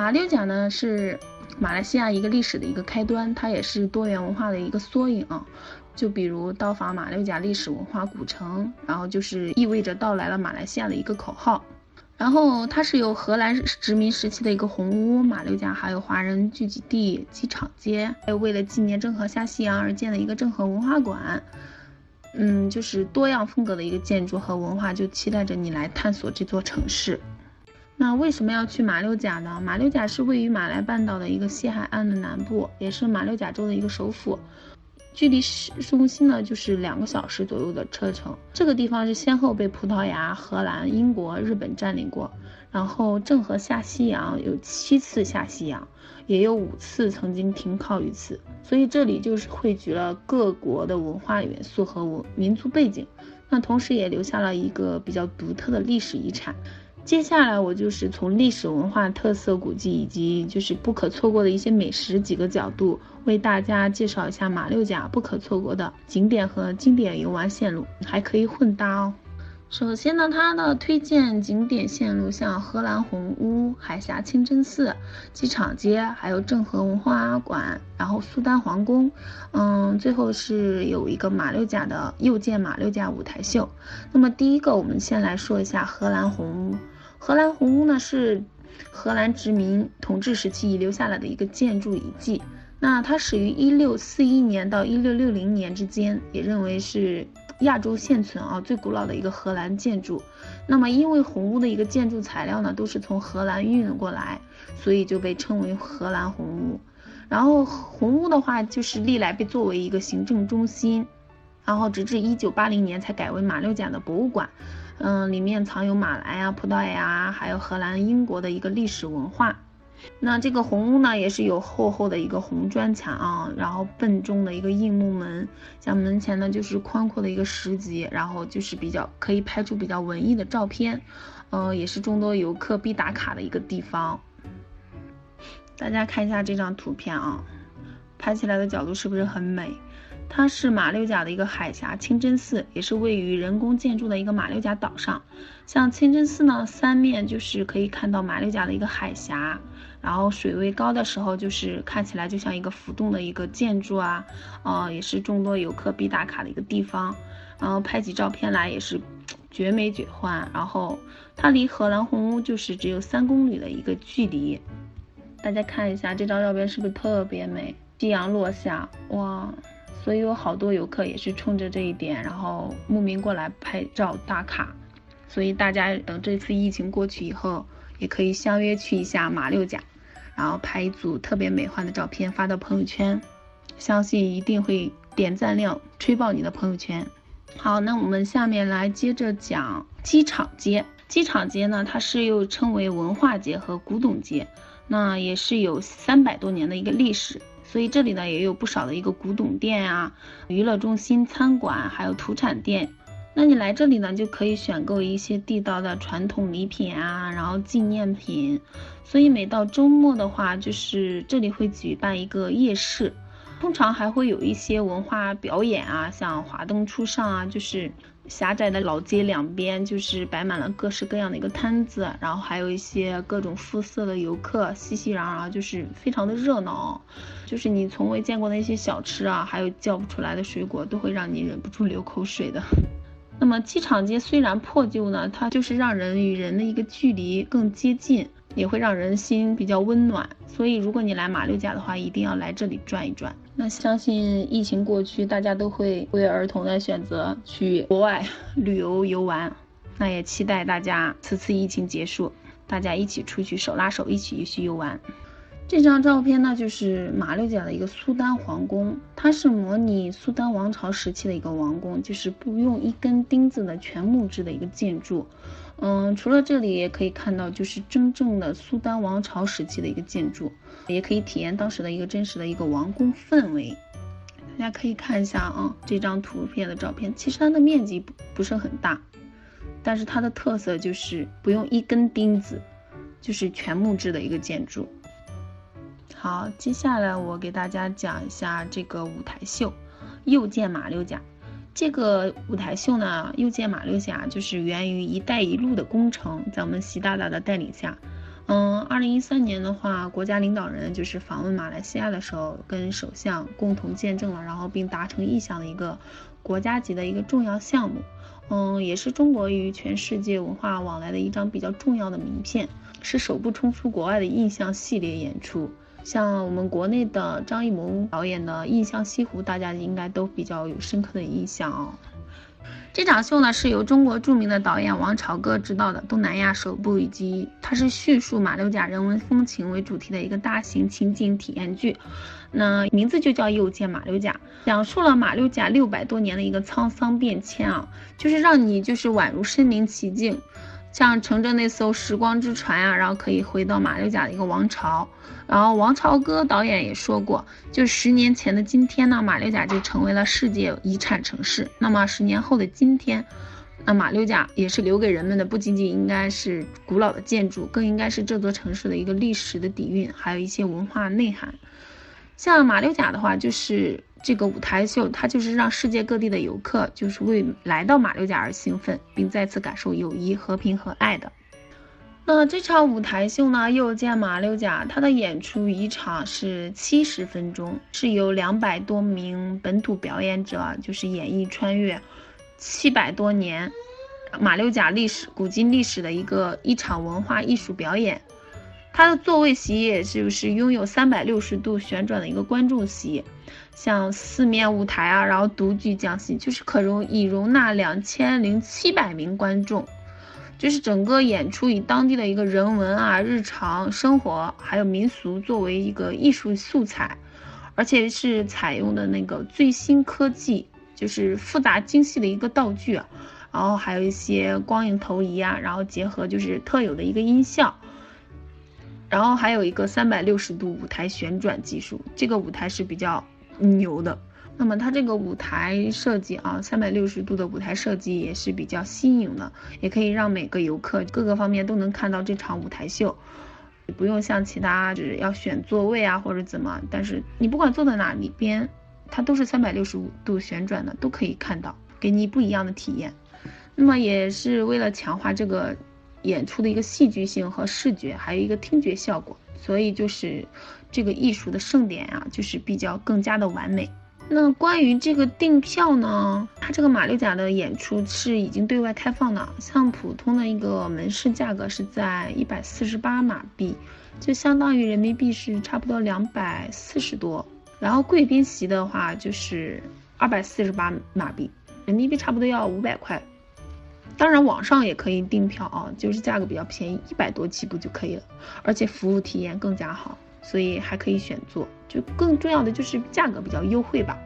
马六甲呢是马来西亚一个历史的一个开端，它也是多元文化的一个缩影啊。就比如到访马六甲历史文化古城，然后就是意味着到来了马来西亚的一个口号。然后它是由荷兰殖民时期的一个红屋，马六甲还有华人聚集地、机场街，还有为了纪念郑和下西洋而建的一个郑和文化馆。嗯，就是多样风格的一个建筑和文化，就期待着你来探索这座城市。那为什么要去马六甲呢？马六甲是位于马来半岛的一个西海岸的南部，也是马六甲州的一个首府。距离市中心呢，就是两个小时左右的车程。这个地方是先后被葡萄牙、荷兰、英国、日本占领过，然后郑和下西洋有七次下西洋，也有五次曾经停靠于此，所以这里就是汇聚了各国的文化元素和文民族背景，那同时也留下了一个比较独特的历史遗产。接下来我就是从历史文化特色古迹以及就是不可错过的一些美食几个角度，为大家介绍一下马六甲不可错过的景点和经典游玩线路，还可以混搭哦。首先呢，它的推荐景点线路像荷兰红屋、海峡清真寺、机场街，还有郑和文化馆，然后苏丹皇宫，嗯，最后是有一个马六甲的又见马六甲舞台秀。那么第一个，我们先来说一下荷兰红屋。荷兰红屋呢是荷兰殖民统治时期遗留下来的一个建筑遗迹。那它始于一六四一年到一六六零年之间，也认为是。亚洲现存啊最古老的一个荷兰建筑，那么因为红屋的一个建筑材料呢都是从荷兰运过来，所以就被称为荷兰红屋。然后红屋的话就是历来被作为一个行政中心，然后直至一九八零年才改为马六甲的博物馆，嗯，里面藏有马来啊、葡萄牙还有荷兰、英国的一个历史文化。那这个红屋呢，也是有厚厚的一个红砖墙啊，然后笨重的一个硬木门，像门前呢就是宽阔的一个石级，然后就是比较可以拍出比较文艺的照片，呃，也是众多游客必打卡的一个地方。大家看一下这张图片啊，拍起来的角度是不是很美？它是马六甲的一个海峡清真寺，也是位于人工建筑的一个马六甲岛上。像清真寺呢，三面就是可以看到马六甲的一个海峡。然后水位高的时候，就是看起来就像一个浮动的一个建筑啊，呃，也是众多游客必打卡的一个地方。然后拍起照片来也是绝美绝幻。然后它离荷兰红屋就是只有三公里的一个距离。大家看一下这张照片是不是特别美？夕阳落下，哇！所以有好多游客也是冲着这一点，然后慕名过来拍照打卡。所以大家等这次疫情过去以后，也可以相约去一下马六甲。然后拍一组特别美幻的照片发到朋友圈，相信一定会点赞量吹爆你的朋友圈。好，那我们下面来接着讲机场街。机场街呢，它是又称为文化街和古董街，那也是有三百多年的一个历史，所以这里呢也有不少的一个古董店啊、娱乐中心、餐馆，还有土产店。那你来这里呢，就可以选购一些地道的传统礼品啊，然后纪念品。所以每到周末的话，就是这里会举办一个夜市，通常还会有一些文化表演啊，像华灯初上啊，就是狭窄的老街两边就是摆满了各式各样的一个摊子，然后还有一些各种肤色的游客熙熙攘攘，就是非常的热闹。就是你从未见过的一些小吃啊，还有叫不出来的水果，都会让你忍不住流口水的。那么机场街虽然破旧呢，它就是让人与人的一个距离更接近，也会让人心比较温暖。所以如果你来马六甲的话，一定要来这里转一转。那相信疫情过去，大家都会不约而同的选择去国外旅游游玩。那也期待大家此次疫情结束，大家一起出去手拉手一起去游玩。这张照片呢，就是马六甲的一个苏丹皇宫，它是模拟苏丹王朝时期的一个王宫，就是不用一根钉子的全木质的一个建筑。嗯，除了这里，也可以看到就是真正的苏丹王朝时期的一个建筑，也可以体验当时的一个真实的一个王宫氛围。大家可以看一下啊，这张图片的照片，其实它的面积不不是很大，但是它的特色就是不用一根钉子，就是全木质的一个建筑。好，接下来我给大家讲一下这个舞台秀，又见马六甲。这个舞台秀呢，又见马六甲，就是源于“一带一路”的工程，在我们习大大的带领下，嗯，二零一三年的话，国家领导人就是访问马来西亚的时候，跟首相共同见证了，然后并达成意向的一个国家级的一个重要项目。嗯，也是中国与全世界文化往来的一张比较重要的名片，是首部冲出国外的印象系列演出。像我们国内的张艺谋导演的《印象西湖》，大家应该都比较有深刻的印象哦。这场秀呢是由中国著名的导演王朝歌执导的东南亚首部，以及它是叙述马六甲人文风情为主题的一个大型情景体验剧。那名字就叫《又见马六甲》，讲述了马六甲六百多年的一个沧桑变迁啊，就是让你就是宛如身临其境。像乘着那艘时光之船呀，然后可以回到马六甲的一个王朝。然后王朝歌导演也说过，就十年前的今天呢，马六甲就成为了世界遗产城市。那么十年后的今天，那马六甲也是留给人们的不仅仅应该是古老的建筑，更应该是这座城市的一个历史的底蕴，还有一些文化内涵。像马六甲的话，就是这个舞台秀，它就是让世界各地的游客，就是为来到马六甲而兴奋，并再次感受友谊、和平和爱的。那这场舞台秀呢，又见马六甲，它的演出一场是七十分钟，是由两百多名本土表演者，就是演绎穿越七百多年马六甲历史、古今历史的一个一场文化艺术表演。它的座位席也就是拥有三百六十度旋转的一个观众席，像四面舞台啊，然后独具匠心，就是可容以容纳两千零七百名观众，就是整个演出以当地的一个人文啊、日常生活还有民俗作为一个艺术素材，而且是采用的那个最新科技，就是复杂精细的一个道具，然后还有一些光影投移啊，然后结合就是特有的一个音效。然后还有一个三百六十度舞台旋转技术，这个舞台是比较牛的。那么它这个舞台设计啊，三百六十度的舞台设计也是比较新颖的，也可以让每个游客各个方面都能看到这场舞台秀，不用像其他就是要选座位啊或者怎么，但是你不管坐在哪里边，它都是三百六十五度旋转的，都可以看到，给你不一样的体验。那么也是为了强化这个。演出的一个戏剧性和视觉，还有一个听觉效果，所以就是这个艺术的盛典啊，就是比较更加的完美。那关于这个订票呢，它这个马六甲的演出是已经对外开放的，像普通的一个门市价格是在一百四十八马币，就相当于人民币是差不多两百四十多。然后贵宾席的话就是二百四十八马币，人民币差不多要五百块。当然，网上也可以订票啊，就是价格比较便宜，一百多起步就可以了，而且服务体验更加好，所以还可以选座。就更重要的就是价格比较优惠吧。